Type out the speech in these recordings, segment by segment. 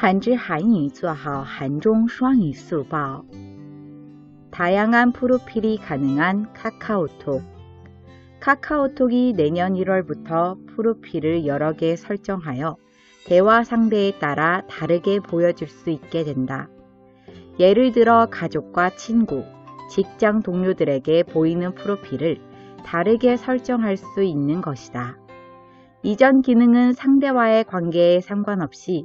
한지 한이做好 한종双语 수업 다양한 프로필이 가능한 카카오톡 카카오톡이 내년 1월부터 프로필을 여러 개 설정하여 대화 상대에 따라 다르게 보여줄 수 있게 된다. 예를 들어 가족과 친구, 직장 동료들에게 보이는 프로필을 다르게 설정할 수 있는 것이다. 이전 기능은 상대와의 관계에 상관없이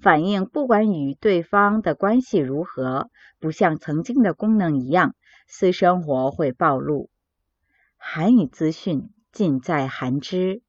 反应不管与对方的关系如何，不像曾经的功能一样，私生活会暴露。韩语资讯尽在韩知。